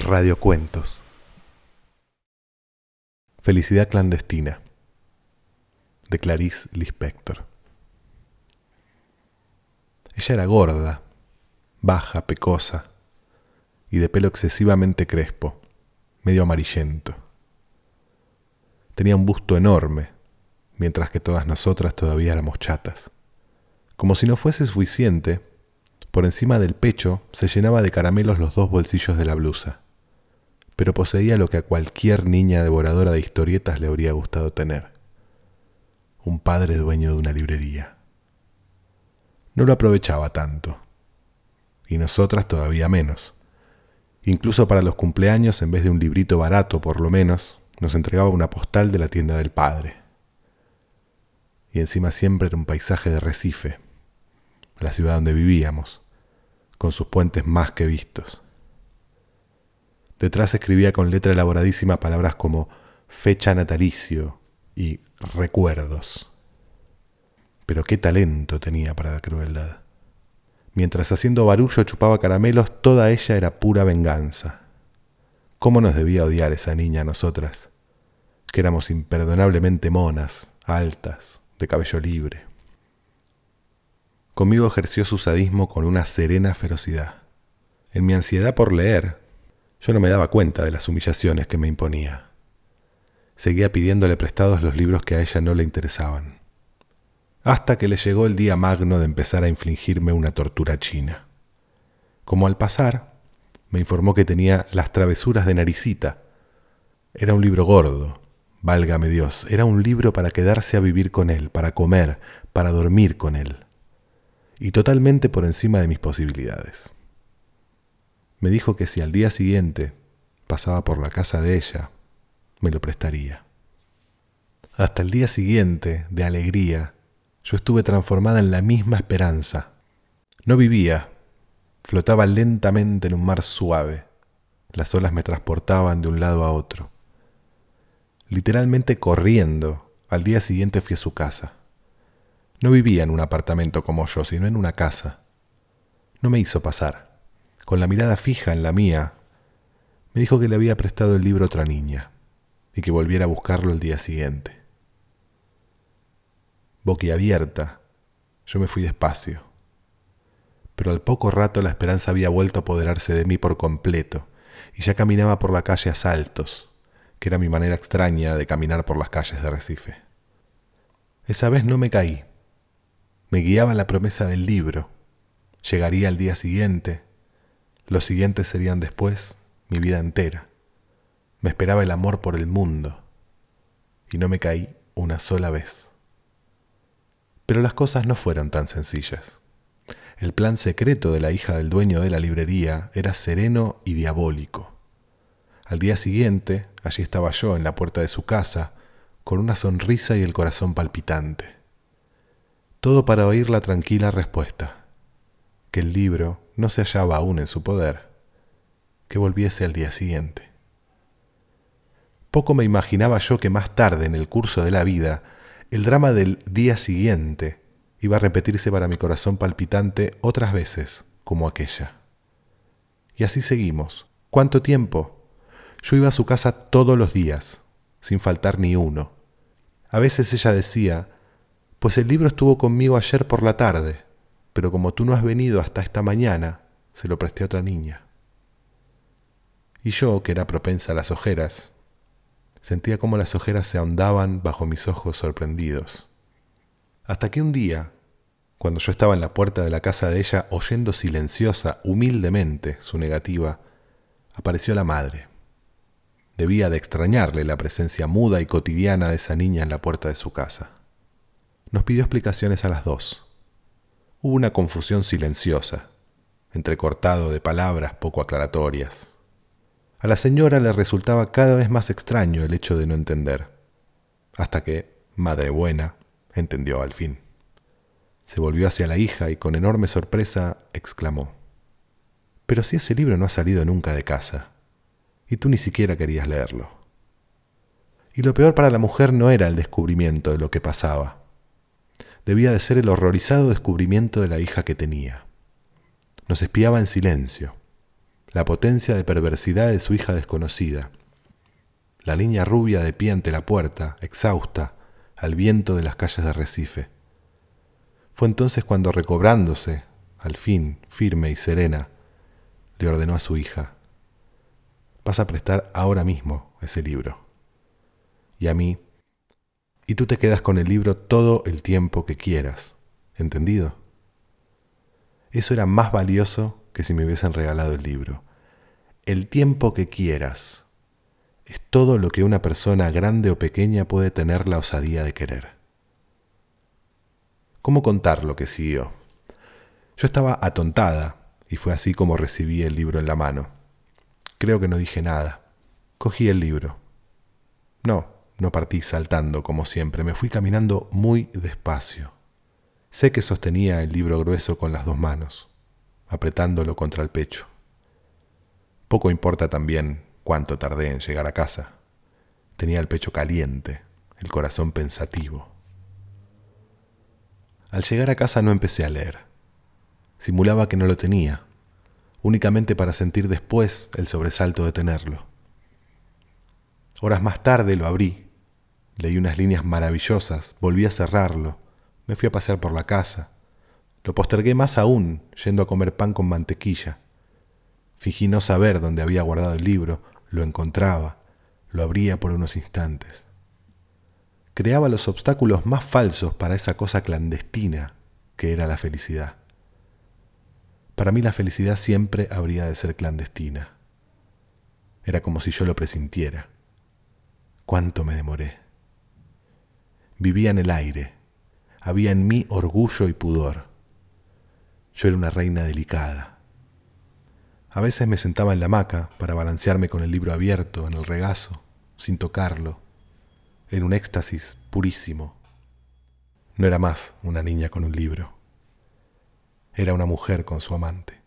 Radiocuentos. Felicidad clandestina. De Clarice Lispector. Ella era gorda, baja, pecosa y de pelo excesivamente crespo, medio amarillento. Tenía un busto enorme, mientras que todas nosotras todavía éramos chatas. Como si no fuese suficiente, por encima del pecho se llenaba de caramelos los dos bolsillos de la blusa, pero poseía lo que a cualquier niña devoradora de historietas le habría gustado tener. Un padre dueño de una librería. No lo aprovechaba tanto, y nosotras todavía menos. Incluso para los cumpleaños, en vez de un librito barato por lo menos, nos entregaba una postal de la tienda del padre. Y encima siempre era un paisaje de Recife, la ciudad donde vivíamos, con sus puentes más que vistos. Detrás escribía con letra elaboradísima palabras como fecha natalicio y recuerdos. Pero qué talento tenía para la crueldad. Mientras haciendo barullo chupaba caramelos, toda ella era pura venganza. ¿Cómo nos debía odiar esa niña a nosotras? Que éramos imperdonablemente monas, altas, de cabello libre. Conmigo ejerció su sadismo con una serena ferocidad. En mi ansiedad por leer, yo no me daba cuenta de las humillaciones que me imponía. Seguía pidiéndole prestados los libros que a ella no le interesaban. Hasta que le llegó el día magno de empezar a infligirme una tortura china. Como al pasar, me informó que tenía Las travesuras de Naricita. Era un libro gordo, válgame Dios, era un libro para quedarse a vivir con él, para comer, para dormir con él y totalmente por encima de mis posibilidades. Me dijo que si al día siguiente pasaba por la casa de ella, me lo prestaría. Hasta el día siguiente, de alegría, yo estuve transformada en la misma esperanza. No vivía, flotaba lentamente en un mar suave. Las olas me transportaban de un lado a otro. Literalmente corriendo, al día siguiente fui a su casa. No vivía en un apartamento como yo, sino en una casa. No me hizo pasar. Con la mirada fija en la mía, me dijo que le había prestado el libro a otra niña y que volviera a buscarlo el día siguiente. Boquiabierta, yo me fui despacio. Pero al poco rato la esperanza había vuelto a apoderarse de mí por completo y ya caminaba por la calle a saltos, que era mi manera extraña de caminar por las calles de Recife. Esa vez no me caí, me guiaba la promesa del libro. Llegaría al día siguiente. Los siguientes serían después mi vida entera. Me esperaba el amor por el mundo. Y no me caí una sola vez. Pero las cosas no fueron tan sencillas. El plan secreto de la hija del dueño de la librería era sereno y diabólico. Al día siguiente, allí estaba yo en la puerta de su casa, con una sonrisa y el corazón palpitante todo para oír la tranquila respuesta, que el libro no se hallaba aún en su poder, que volviese al día siguiente. Poco me imaginaba yo que más tarde en el curso de la vida, el drama del día siguiente iba a repetirse para mi corazón palpitante otras veces como aquella. Y así seguimos. ¿Cuánto tiempo? Yo iba a su casa todos los días, sin faltar ni uno. A veces ella decía, pues el libro estuvo conmigo ayer por la tarde, pero como tú no has venido hasta esta mañana, se lo presté a otra niña. Y yo, que era propensa a las ojeras, sentía como las ojeras se ahondaban bajo mis ojos sorprendidos. Hasta que un día, cuando yo estaba en la puerta de la casa de ella oyendo silenciosa, humildemente su negativa, apareció la madre. Debía de extrañarle la presencia muda y cotidiana de esa niña en la puerta de su casa nos pidió explicaciones a las dos. Hubo una confusión silenciosa, entrecortado de palabras poco aclaratorias. A la señora le resultaba cada vez más extraño el hecho de no entender, hasta que, madre buena, entendió al fin. Se volvió hacia la hija y con enorme sorpresa exclamó, Pero si ese libro no ha salido nunca de casa, y tú ni siquiera querías leerlo. Y lo peor para la mujer no era el descubrimiento de lo que pasaba, debía de ser el horrorizado descubrimiento de la hija que tenía. Nos espiaba en silencio, la potencia de perversidad de su hija desconocida, la niña rubia de pie ante la puerta, exhausta, al viento de las calles de Recife. Fue entonces cuando, recobrándose, al fin, firme y serena, le ordenó a su hija, vas a prestar ahora mismo ese libro. Y a mí, y tú te quedas con el libro todo el tiempo que quieras, ¿entendido? Eso era más valioso que si me hubiesen regalado el libro. El tiempo que quieras es todo lo que una persona grande o pequeña puede tener la osadía de querer. ¿Cómo contar lo que siguió? Yo estaba atontada y fue así como recibí el libro en la mano. Creo que no dije nada. Cogí el libro. No, no partí saltando como siempre, me fui caminando muy despacio. Sé que sostenía el libro grueso con las dos manos, apretándolo contra el pecho. Poco importa también cuánto tardé en llegar a casa. Tenía el pecho caliente, el corazón pensativo. Al llegar a casa no empecé a leer. Simulaba que no lo tenía, únicamente para sentir después el sobresalto de tenerlo. Horas más tarde lo abrí, leí unas líneas maravillosas, volví a cerrarlo, me fui a pasear por la casa, lo postergué más aún, yendo a comer pan con mantequilla. Fingí no saber dónde había guardado el libro, lo encontraba, lo abría por unos instantes creaba los obstáculos más falsos para esa cosa clandestina que era la felicidad. Para mí la felicidad siempre habría de ser clandestina. Era como si yo lo presintiera. ¿Cuánto me demoré? Vivía en el aire. Había en mí orgullo y pudor. Yo era una reina delicada. A veces me sentaba en la hamaca para balancearme con el libro abierto en el regazo, sin tocarlo, en un éxtasis purísimo. No era más una niña con un libro, era una mujer con su amante.